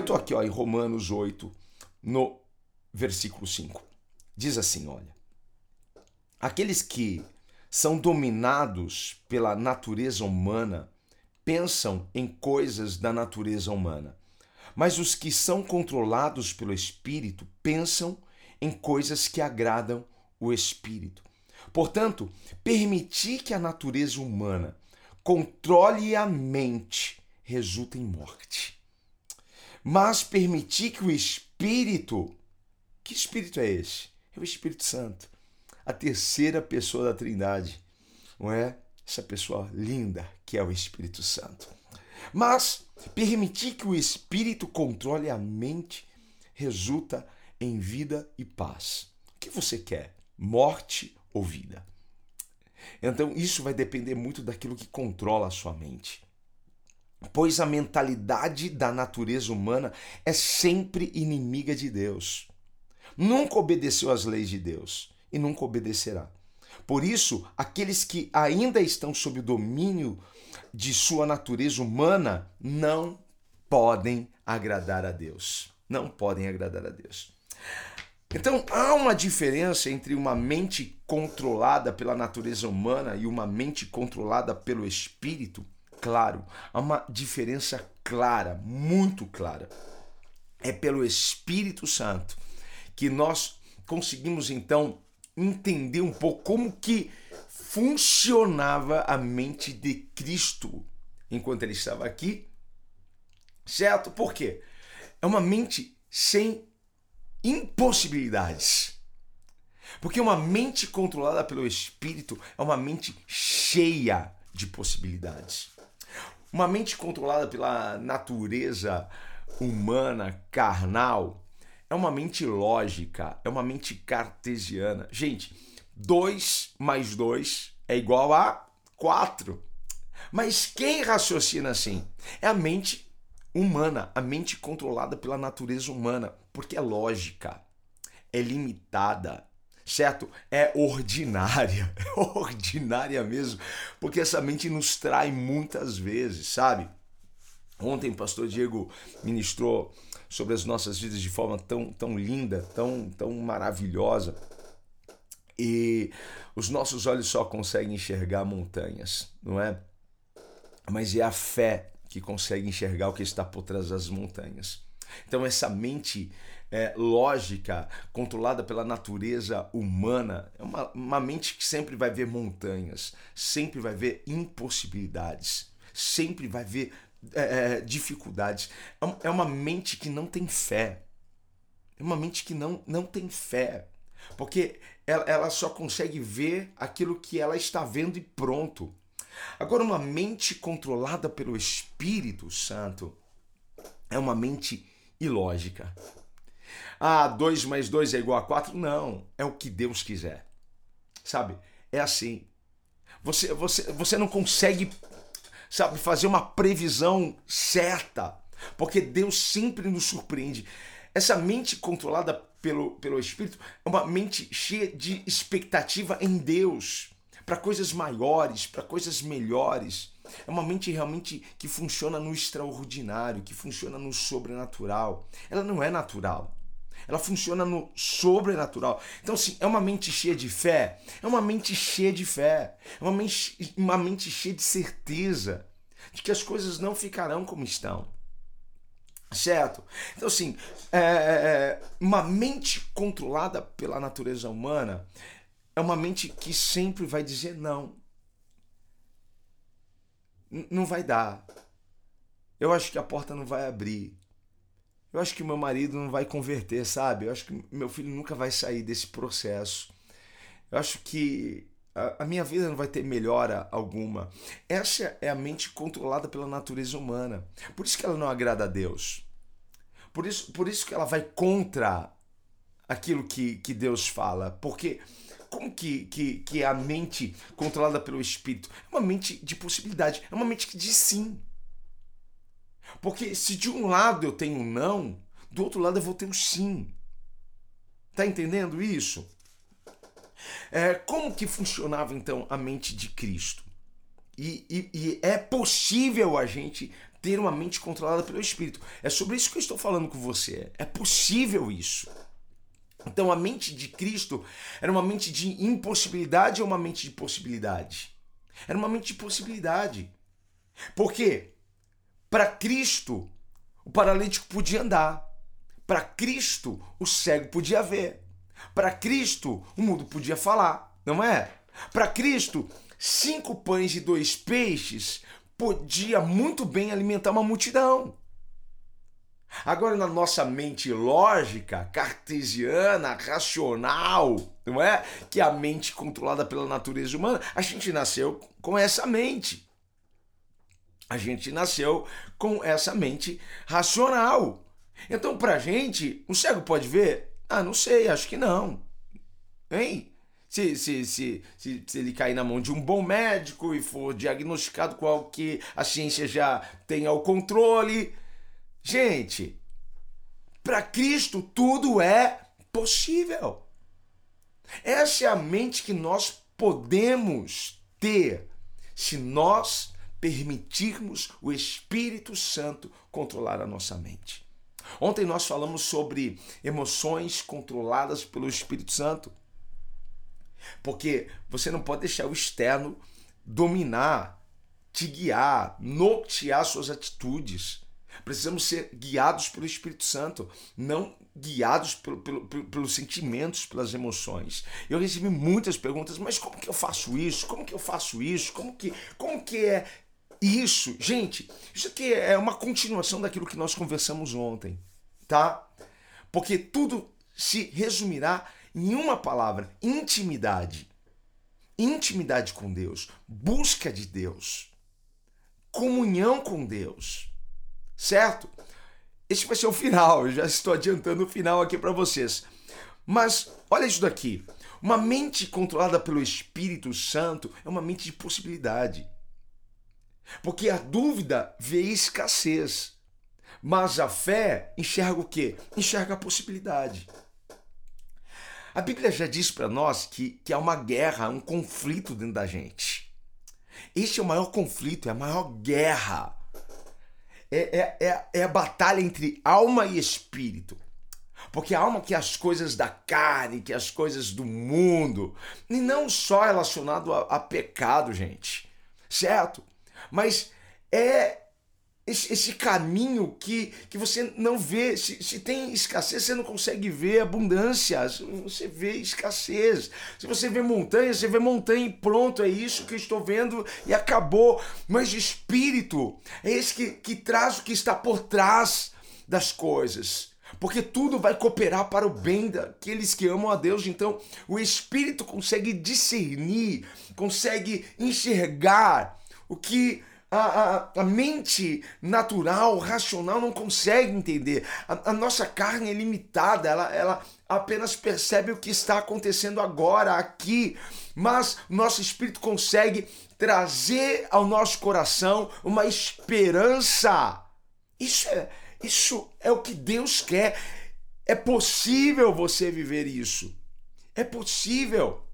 Eu tô aqui ó, em Romanos 8, no versículo 5. Diz assim: olha. Aqueles que são dominados pela natureza humana pensam em coisas da natureza humana. Mas os que são controlados pelo Espírito pensam em coisas que agradam o Espírito. Portanto, permitir que a natureza humana controle a mente resulta em morte mas permitir que o Espírito, que Espírito é esse? É o Espírito Santo, a terceira pessoa da Trindade, não é? Essa pessoa linda que é o Espírito Santo. Mas permitir que o Espírito controle a mente resulta em vida e paz. O que você quer? Morte ou vida? Então, isso vai depender muito daquilo que controla a sua mente pois a mentalidade da natureza humana é sempre inimiga de Deus. Nunca obedeceu às leis de Deus e nunca obedecerá. Por isso, aqueles que ainda estão sob o domínio de sua natureza humana não podem agradar a Deus. Não podem agradar a Deus. Então, há uma diferença entre uma mente controlada pela natureza humana e uma mente controlada pelo espírito claro, há uma diferença clara, muito clara. É pelo Espírito Santo que nós conseguimos então entender um pouco como que funcionava a mente de Cristo enquanto ele estava aqui. Certo? Por quê? É uma mente sem impossibilidades. Porque uma mente controlada pelo Espírito é uma mente cheia de possibilidades. Uma mente controlada pela natureza humana, carnal, é uma mente lógica, é uma mente cartesiana. Gente, 2 mais 2 é igual a 4. Mas quem raciocina assim? É a mente humana, a mente controlada pela natureza humana, porque é lógica, é limitada, certo? É ordinária, é ordinária mesmo, porque essa mente nos trai muitas vezes, sabe? Ontem o pastor Diego ministrou sobre as nossas vidas de forma tão, tão linda, tão, tão maravilhosa. E os nossos olhos só conseguem enxergar montanhas, não é? Mas é a fé que consegue enxergar o que está por trás das montanhas. Então, essa mente é, lógica, controlada pela natureza humana, é uma, uma mente que sempre vai ver montanhas, sempre vai ver impossibilidades, sempre vai ver é, é dificuldades. É, é uma mente que não tem fé. É uma mente que não, não tem fé. Porque ela, ela só consegue ver aquilo que ela está vendo e pronto. Agora, uma mente controlada pelo Espírito Santo é uma mente ilógica. Ah, 2 mais 2 é igual a 4? Não, é o que Deus quiser. Sabe? É assim. Você, você, você não consegue, sabe, fazer uma previsão certa, porque Deus sempre nos surpreende. Essa mente controlada pelo, pelo Espírito é uma mente cheia de expectativa em Deus, para coisas maiores, para coisas melhores. É uma mente realmente que funciona no extraordinário, que funciona no sobrenatural. Ela não é natural. Ela funciona no sobrenatural. Então, assim, é uma mente cheia de fé? É uma mente cheia de fé. É uma mente, uma mente cheia de certeza de que as coisas não ficarão como estão. Certo? Então, assim, é, é, é uma mente controlada pela natureza humana é uma mente que sempre vai dizer não não vai dar. Eu acho que a porta não vai abrir. Eu acho que meu marido não vai converter, sabe? Eu acho que meu filho nunca vai sair desse processo. Eu acho que a, minha vida não vai ter melhora alguma. Essa é a mente controlada pela natureza humana. Por isso que ela não agrada a Deus. Por isso, por isso que ela vai contra aquilo que, que Deus fala. Porque como que, que, que é a mente controlada pelo Espírito? É uma mente de possibilidade, é uma mente que diz sim. Porque se de um lado eu tenho um não, do outro lado eu vou ter um sim. Tá entendendo isso? É, como que funcionava então a mente de Cristo? E, e, e, é possível a gente ter uma mente controlada pelo Espírito. É sobre isso que eu estou falando com você. É possível isso. Então a mente de Cristo era uma mente de impossibilidade ou uma mente de possibilidade? Era uma mente de possibilidade. Por quê? Para Cristo, o paralítico podia andar. Para Cristo, o cego podia ver. Para Cristo, o mudo podia falar, não é? Para Cristo, cinco pães e dois peixes podia muito bem alimentar uma multidão. Agora, na nossa mente lógica, cartesiana, racional, não é? Que é a mente controlada pela natureza humana, a gente nasceu com essa mente. A gente nasceu com essa mente racional. Então, pra gente, o cego pode ver? Ah, não sei, acho que não. Hein? Se, se, se, se, se ele cair na mão de um bom médico e for diagnosticado com algo que a ciência já tenha o controle, Gente, para Cristo tudo é possível. Essa é a mente que nós podemos ter se nós permitirmos o Espírito Santo controlar a nossa mente. Ontem nós falamos sobre emoções controladas pelo Espírito Santo. Porque você não pode deixar o externo dominar, te guiar, nortear suas atitudes. Precisamos ser guiados pelo Espírito Santo, não guiados pelo, pelo, pelos sentimentos, pelas emoções. Eu recebi muitas perguntas, mas como que eu faço isso? Como que eu faço isso? Como que, como que é isso? Gente, isso aqui é uma continuação daquilo que nós conversamos ontem, tá? Porque tudo se resumirá em uma palavra: intimidade. Intimidade com Deus, busca de Deus, comunhão com Deus certo? Esse vai ser o final, eu já estou adiantando o final aqui para vocês. Mas olha isso daqui. Uma mente controlada pelo Espírito Santo é uma mente de possibilidade. Porque a dúvida vê escassez. Mas a fé enxerga o quê? Enxerga a possibilidade. A Bíblia já diz para nós que, que há uma guerra, um conflito dentro da gente. Este é o maior conflito, é a maior guerra é, é, é, é a batalha entre alma e espírito. Porque a alma que as coisas da carne, que as coisas do mundo, e não só relacionado a, a pecado, gente, certo? Mas é esse, caminho que, que você não vê. Se, se tem escassez, você não consegue ver abundância. Você vê escassez. Se você vê montanha, você vê montanha e pronto, é isso que eu estou vendo e acabou. Mas espírito é esse que, que traz o que está por trás das coisas. Porque tudo vai cooperar para o bem daqueles que amam a Deus. Então, o Espírito consegue discernir, consegue enxergar o que a, a, a, mente natural, racional não consegue entender. A, a, nossa carne é limitada, ela, ela apenas percebe o que está acontecendo agora, aqui. Mas nosso espírito consegue trazer ao nosso coração uma esperança. Isso é, isso é o que Deus quer. É possível você viver isso. É possível.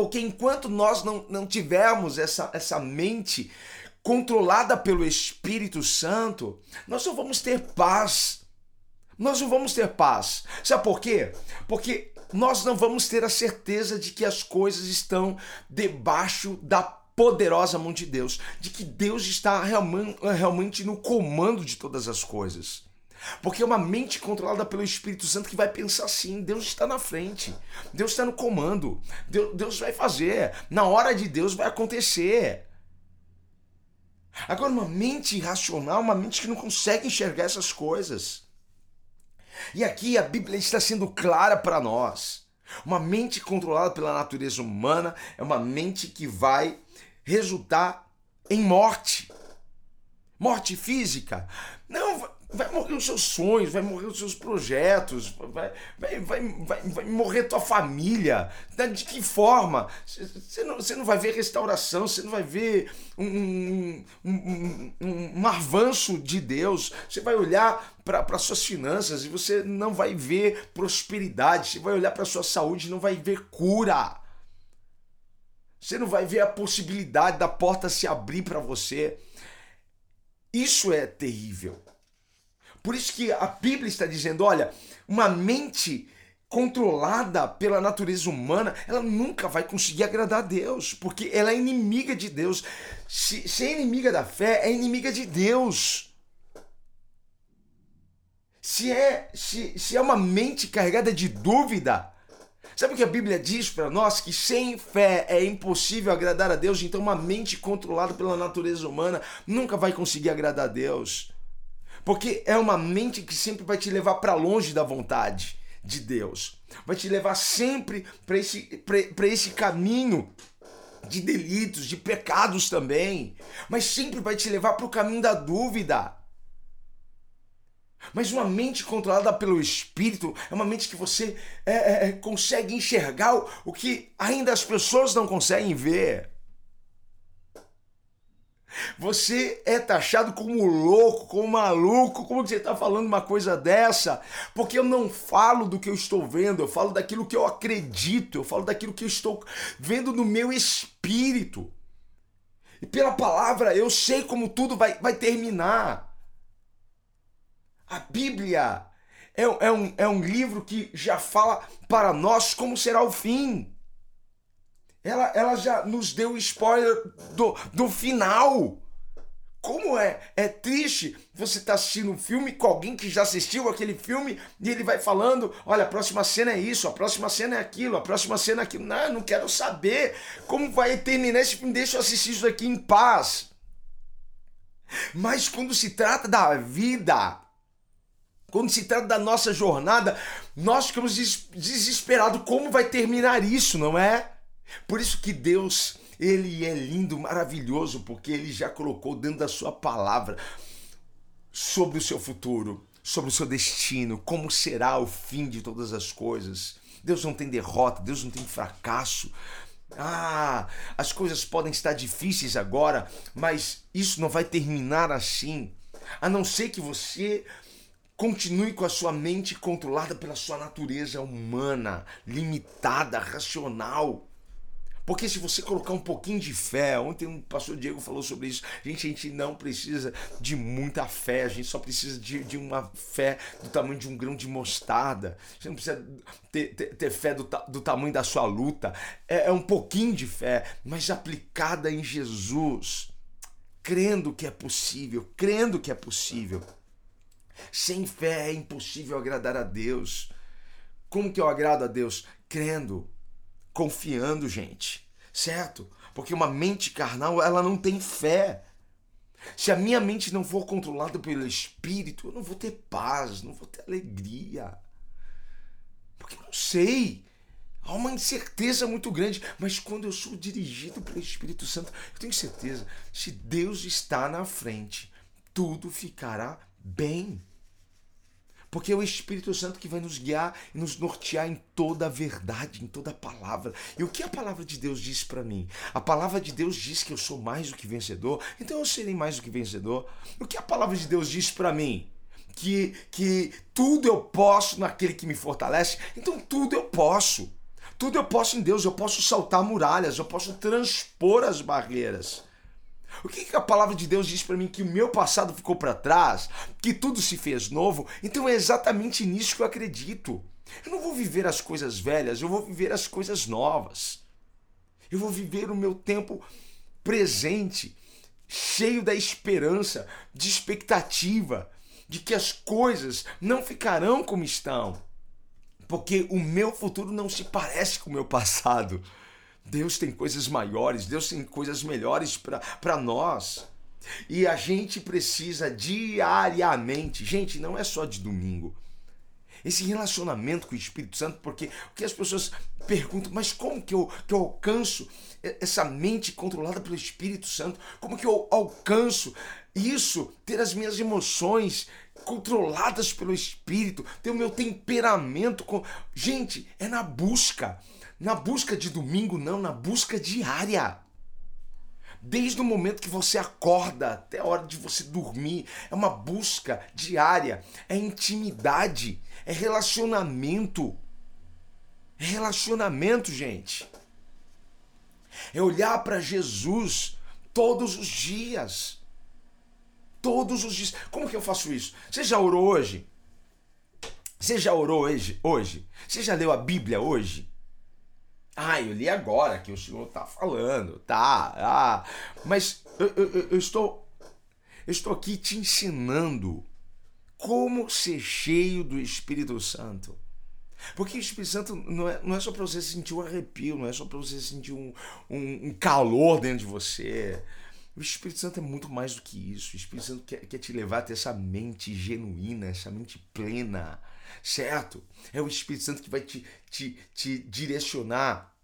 Porque enquanto nós não, não tivermos essa, essa mente controlada pelo Espírito Santo, nós não vamos ter paz. Nós não vamos ter paz. Sabe por quê? Porque nós não vamos ter a certeza de que as coisas estão debaixo da poderosa mão de Deus, de que Deus está realmente no comando de todas as coisas. Porque é uma mente controlada pelo Espírito Santo que vai pensar assim: Deus está na frente, Deus está no comando, Deus, Deus vai fazer, na hora de Deus vai acontecer. Agora, uma mente irracional, uma mente que não consegue enxergar essas coisas. E aqui a Bíblia está sendo clara para nós. Uma mente controlada pela natureza humana é uma mente que vai resultar em morte. Morte física. Não, vai morrer os seus sonhos, vai morrer os seus projetos, vai, vai, vai, vai, vai morrer tua família. De que forma? Você não, não vai ver restauração, você não vai ver um, um, um, um, um avanço de Deus. Você vai olhar para suas finanças e você não vai ver prosperidade. Você vai olhar para sua saúde e não vai ver cura. Você não vai ver a possibilidade da porta se abrir para você. Isso é terrível. Por isso que a Bíblia está dizendo, olha, uma mente controlada pela natureza humana, ela nunca vai conseguir agradar a Deus, porque ela é inimiga de Deus. Se, se é inimiga da fé, é inimiga de Deus. Se é, se, se é uma mente carregada de dúvida, sabe o que a Bíblia diz para nós? Que sem fé é impossível agradar a Deus, então uma mente controlada pela natureza humana nunca vai conseguir agradar a Deus. Porque é uma mente que sempre vai te levar para longe da vontade de Deus. Vai te levar sempre para esse, esse caminho de delitos, de pecados também. Mas sempre vai te levar para o caminho da dúvida. Mas uma mente controlada pelo Espírito é uma mente que você é, é, é consegue enxergar o que ainda as pessoas não conseguem ver. Você é taxado como louco, como maluco. Como que você está falando uma coisa dessa? Porque eu não falo do que eu estou vendo, eu falo daquilo que eu acredito, eu falo daquilo que eu estou vendo no meu espírito. E pela palavra eu sei como tudo vai, vai terminar. A Bíblia é, é, um, é um livro que já fala para nós como será o fim. Ela, ela já nos deu spoiler do, do final. Como é, é triste você estar tá assistindo um filme com alguém que já assistiu aquele filme e ele vai falando: olha, a próxima cena é isso, a próxima cena é aquilo, a próxima cena é aquilo. Não, não quero saber como vai terminar esse filme, deixa eu assistir isso aqui em paz. Mas quando se trata da vida, quando se trata da nossa jornada, nós ficamos desesperados como vai terminar isso, não é? Por isso que Deus, ele é lindo, maravilhoso, porque ele já colocou dentro da sua palavra sobre o seu futuro, sobre o seu destino, como será o fim de todas as coisas. Deus não tem derrota, Deus não tem fracasso. Ah, as coisas podem estar difíceis agora, mas isso não vai terminar assim. A não ser que você continue com a sua mente controlada pela sua natureza humana, limitada, racional. Porque se você colocar um pouquinho de fé, ontem o pastor Diego falou sobre isso, gente, a gente não precisa de muita fé, a gente só precisa de, de uma fé do tamanho de um grão de mostarda. Você não precisa ter, ter, ter fé do, do tamanho da sua luta. É, é um pouquinho de fé, mas aplicada em Jesus, crendo que é possível, crendo que é possível. Sem fé é impossível agradar a Deus. Como que eu agrado a Deus? Crendo confiando, gente, certo? Porque uma mente carnal, ela não tem fé. Se a minha mente não for controlada pelo Espírito, eu não vou ter paz, não vou ter alegria. Porque eu não sei. Há uma incerteza muito grande. Mas quando eu sou dirigido pelo Espírito Santo, eu tenho certeza. Se Deus está na frente, tudo ficará bem. Porque é o Espírito Santo que vai nos guiar e nos nortear em toda a verdade, em toda a palavra. E o que a palavra de Deus diz para mim? A palavra de Deus diz que eu sou mais do que vencedor, então eu serei mais do que vencedor. O que a palavra de Deus diz para mim? Que, que tudo eu posso naquele que me fortalece, então tudo eu posso. Tudo eu posso em Deus, eu posso saltar muralhas, eu posso transpor as barreiras. O que, que a palavra de Deus diz para mim? Que o meu passado ficou para trás, que tudo se fez novo. Então é exatamente nisso que eu acredito. Eu não vou viver as coisas velhas, eu vou viver as coisas novas. Eu vou viver o meu tempo presente, cheio da esperança, de expectativa, de que as coisas não ficarão como estão. Porque o meu futuro não se parece com o meu passado. Deus tem coisas maiores, Deus tem coisas melhores para nós. E a gente precisa diariamente, gente, não é só de domingo. Esse relacionamento com o Espírito Santo, porque o que as pessoas perguntam, mas como que eu, que eu alcanço essa mente controlada pelo Espírito Santo? Como que eu alcanço isso, ter as minhas emoções controladas pelo Espírito, ter o meu temperamento com. Gente, é na busca. Na busca de domingo, não, na busca diária. Desde o momento que você acorda até a hora de você dormir, é uma busca diária, é intimidade, é relacionamento. É relacionamento, gente. É olhar para Jesus todos os dias. Todos os dias. Como que eu faço isso? Você já orou hoje? Você já orou hoje? hoje? Você já leu a Bíblia hoje? Ah, eu li agora que o senhor tá falando, tá? Ah, mas eu, eu, eu estou eu estou aqui te ensinando como ser cheio do Espírito Santo. Porque o Espírito Santo não é, não é só para você sentir um arrepio, não é só para você sentir um, um, um, calor dentro de você. O Espírito Santo é muito mais do que isso. O Espírito Santo quer, quer te levar a ter essa mente genuína, essa mente plena, certo? É o Espírito Santo que vai te, te, te direcionar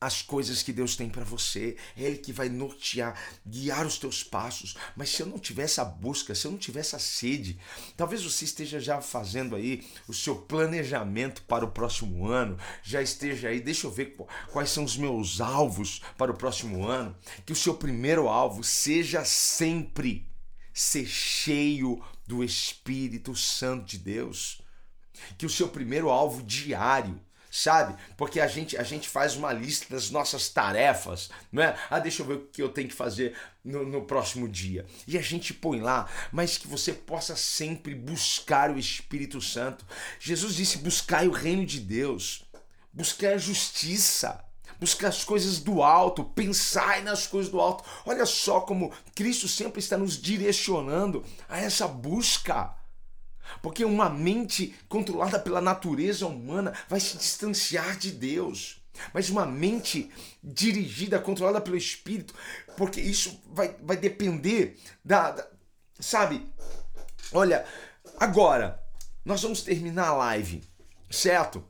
as coisas que Deus tem para você. É Ele que vai nortear, guiar os teus passos. Mas se eu não tiver essa busca, se eu não tiver essa sede, talvez você esteja já fazendo aí o seu planejamento para o próximo ano, já esteja aí, deixa eu ver quais são os meus alvos para o próximo ano. Que o seu primeiro alvo seja sempre ser cheio do Espírito Santo de Deus. Que o seu primeiro alvo diário sabe? Porque a gente, a gente faz uma lista das nossas tarefas, não é? Ah, deixa eu ver o que eu tenho que fazer no, no próximo dia. E a gente põe lá, mas que você possa sempre buscar o Espírito Santo. Jesus disse: buscai o reino de Deus, buscai a justiça. Buscar as coisas do alto, pensai nas coisas do alto. Olha só como Cristo sempre está nos direcionando a essa busca. Porque uma mente controlada pela natureza humana vai se distanciar de Deus. Mas uma mente dirigida, controlada pelo Espírito, porque isso vai, vai depender da, da. Sabe? Olha, agora, nós vamos terminar a live, certo?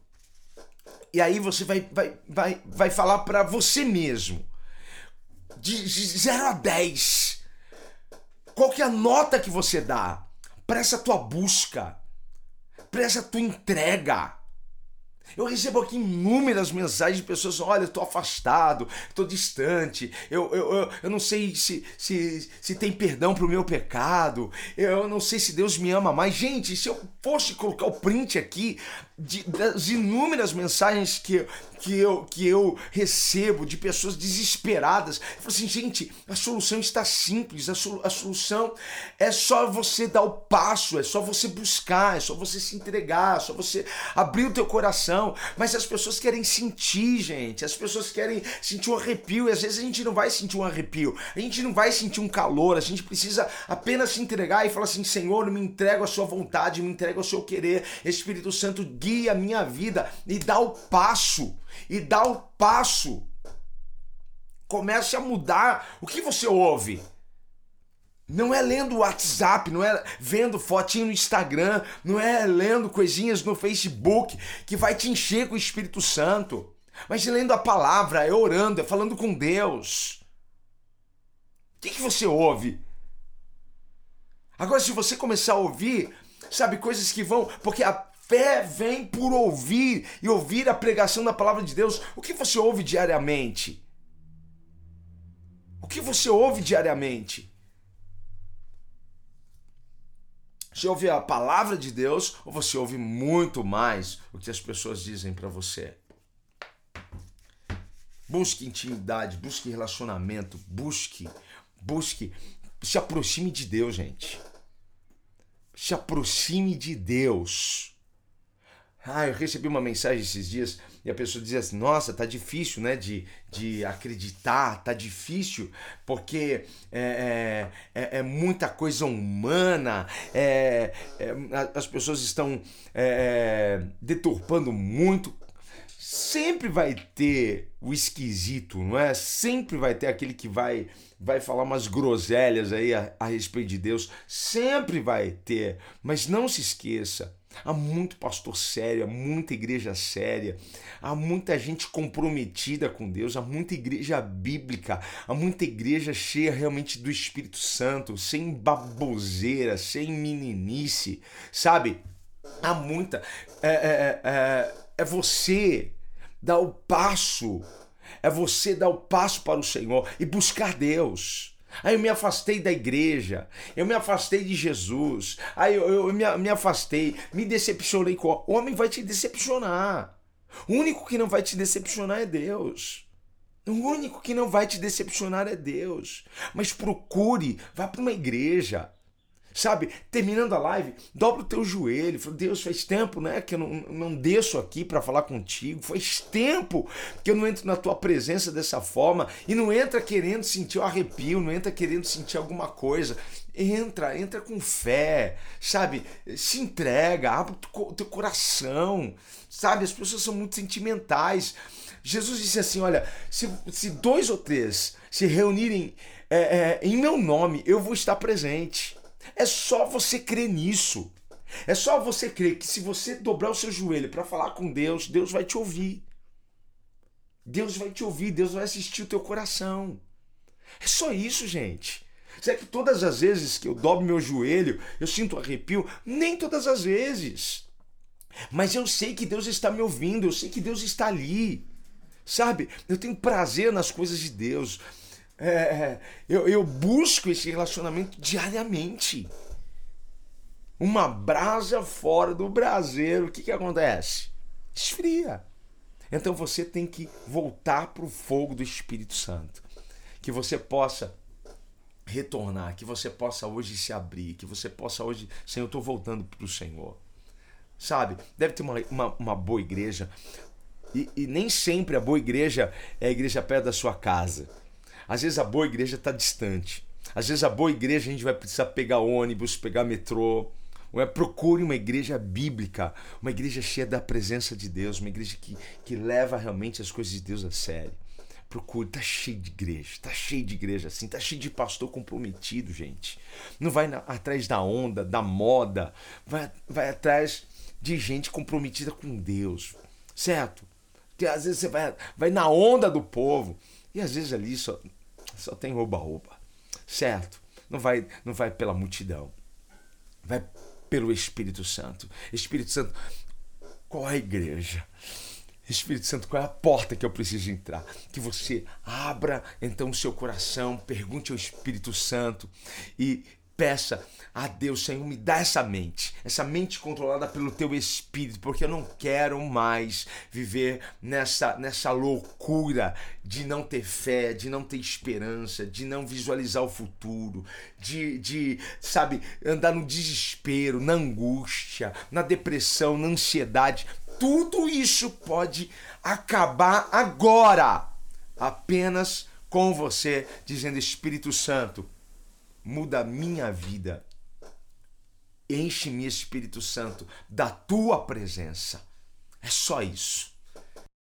E aí você vai, vai, vai, vai falar para você mesmo. De 0 a 10. Qual que é a nota que você dá? Para essa tua busca, para essa tua entrega. Eu recebo aqui inúmeras mensagens de pessoas: olha, eu estou afastado, estou distante, eu, eu, eu, eu, não sei se, se, se tem perdão para o meu pecado, eu não sei se Deus me ama mais. Gente, se eu fosse colocar o print aqui de, das inúmeras mensagens que, que, eu, que eu recebo de pessoas desesperadas. Eu falo assim, gente, a solução está simples, a, a solução é só você dar o passo, é só você buscar, é só você se entregar, é só você abrir o teu coração. Mas as pessoas querem sentir, gente, as pessoas querem sentir um arrepio, e às vezes a gente não vai sentir um arrepio, a gente não vai sentir um calor, a gente precisa apenas se entregar e falar assim, Senhor, me entrego à sua vontade, me entrego ao seu querer, Espírito Santo, guia a minha vida e dá o passo, e dá o passo. Comece a mudar o que você ouve. Não é lendo o WhatsApp, não é vendo fotinho no Instagram, não é lendo coisinhas no Facebook que vai te encher com o Espírito Santo. Mas lendo a palavra, é orando, é falando com Deus. O que, que você ouve? Agora, se você começar a ouvir, sabe, coisas que vão. Porque a Fé vem por ouvir e ouvir a pregação da palavra de Deus. O que você ouve diariamente? O que você ouve diariamente? Você ouve a palavra de Deus ou você ouve muito mais o que as pessoas dizem para você? Busque intimidade, busque relacionamento, busque, busque, se aproxime de Deus, gente. Se aproxime de Deus. Ah, eu recebi uma mensagem esses dias e a pessoa dizia assim: Nossa, tá difícil, né? De, de acreditar, tá difícil, porque é, é, é, é muita coisa humana, é, é as pessoas estão é, deturpando muito. Sempre vai ter o esquisito, não é? Sempre vai ter aquele que vai vai falar umas groselhas aí a, a respeito de Deus. Sempre vai ter. Mas não se esqueça. Há muito pastor sério, há muita igreja séria, há muita gente comprometida com Deus, há muita igreja bíblica, há muita igreja cheia realmente do Espírito Santo, sem baboseira, sem meninice, sabe? Há muita. É, é, é, é você dar o passo é você dar o passo para o Senhor e buscar Deus. Aí eu me afastei da igreja, eu me afastei de Jesus, aí eu, eu me, me afastei, me decepcionei com. O homem vai te decepcionar. O único que não vai te decepcionar é Deus. O único que não vai te decepcionar é Deus. Mas procure, vá para uma igreja, Sabe, terminando a live, dobra o teu joelho. Fala, Deus, faz tempo né, que eu não, não desço aqui para falar contigo. Faz tempo que eu não entro na tua presença dessa forma. E não entra querendo sentir o arrepio, não entra querendo sentir alguma coisa. Entra, entra com fé, sabe? Se entrega, abre o teu coração, sabe? As pessoas são muito sentimentais. Jesus disse assim: Olha, se, se dois ou três se reunirem é, é, em meu nome, eu vou estar presente. É só você crer nisso. É só você crer que se você dobrar o seu joelho para falar com Deus, Deus vai te ouvir. Deus vai te ouvir, Deus vai assistir o teu coração. É só isso, gente. Será que todas as vezes que eu dobro meu joelho, eu sinto arrepio? Nem todas as vezes. Mas eu sei que Deus está me ouvindo, eu sei que Deus está ali. Sabe? Eu tenho prazer nas coisas de Deus. É, é, eu, eu busco esse relacionamento diariamente. Uma brasa fora do braseiro, o que, que acontece? Esfria. Então você tem que voltar para o fogo do Espírito Santo. Que você possa retornar, que você possa hoje se abrir, que você possa hoje, Senhor, eu estou voltando para o Senhor. Sabe, deve ter uma, uma, uma boa igreja. E, e nem sempre a boa igreja é a igreja perto da sua casa. Às vezes a boa igreja está distante. Às vezes a boa igreja a gente vai precisar pegar ônibus, pegar metrô. Ou é, procure uma igreja bíblica, uma igreja cheia da presença de Deus, uma igreja que, que leva realmente as coisas de Deus a sério. Procure, tá cheio de igreja, tá cheio de igreja assim, tá cheio de pastor comprometido, gente. Não vai na, atrás da onda, da moda, vai, vai atrás de gente comprometida com Deus, certo? Porque às vezes você vai, vai na onda do povo e às vezes ali só só tem oba-oba. Certo? Não vai, não vai pela multidão. Vai pelo Espírito Santo. Espírito Santo, qual é a igreja? Espírito Santo, qual é a porta que eu preciso entrar? Que você abra então o seu coração, pergunte ao Espírito Santo e peça a Deus, Senhor, me dá essa mente, essa mente controlada pelo teu espírito, porque eu não quero mais viver nessa, nessa loucura de não ter fé, de não ter esperança, de não visualizar o futuro, de, de sabe, andar no desespero, na angústia, na depressão, na ansiedade. Tudo isso pode acabar agora, apenas com você dizendo Espírito Santo, muda a minha vida Enche-me, Espírito Santo, da tua presença. É só isso.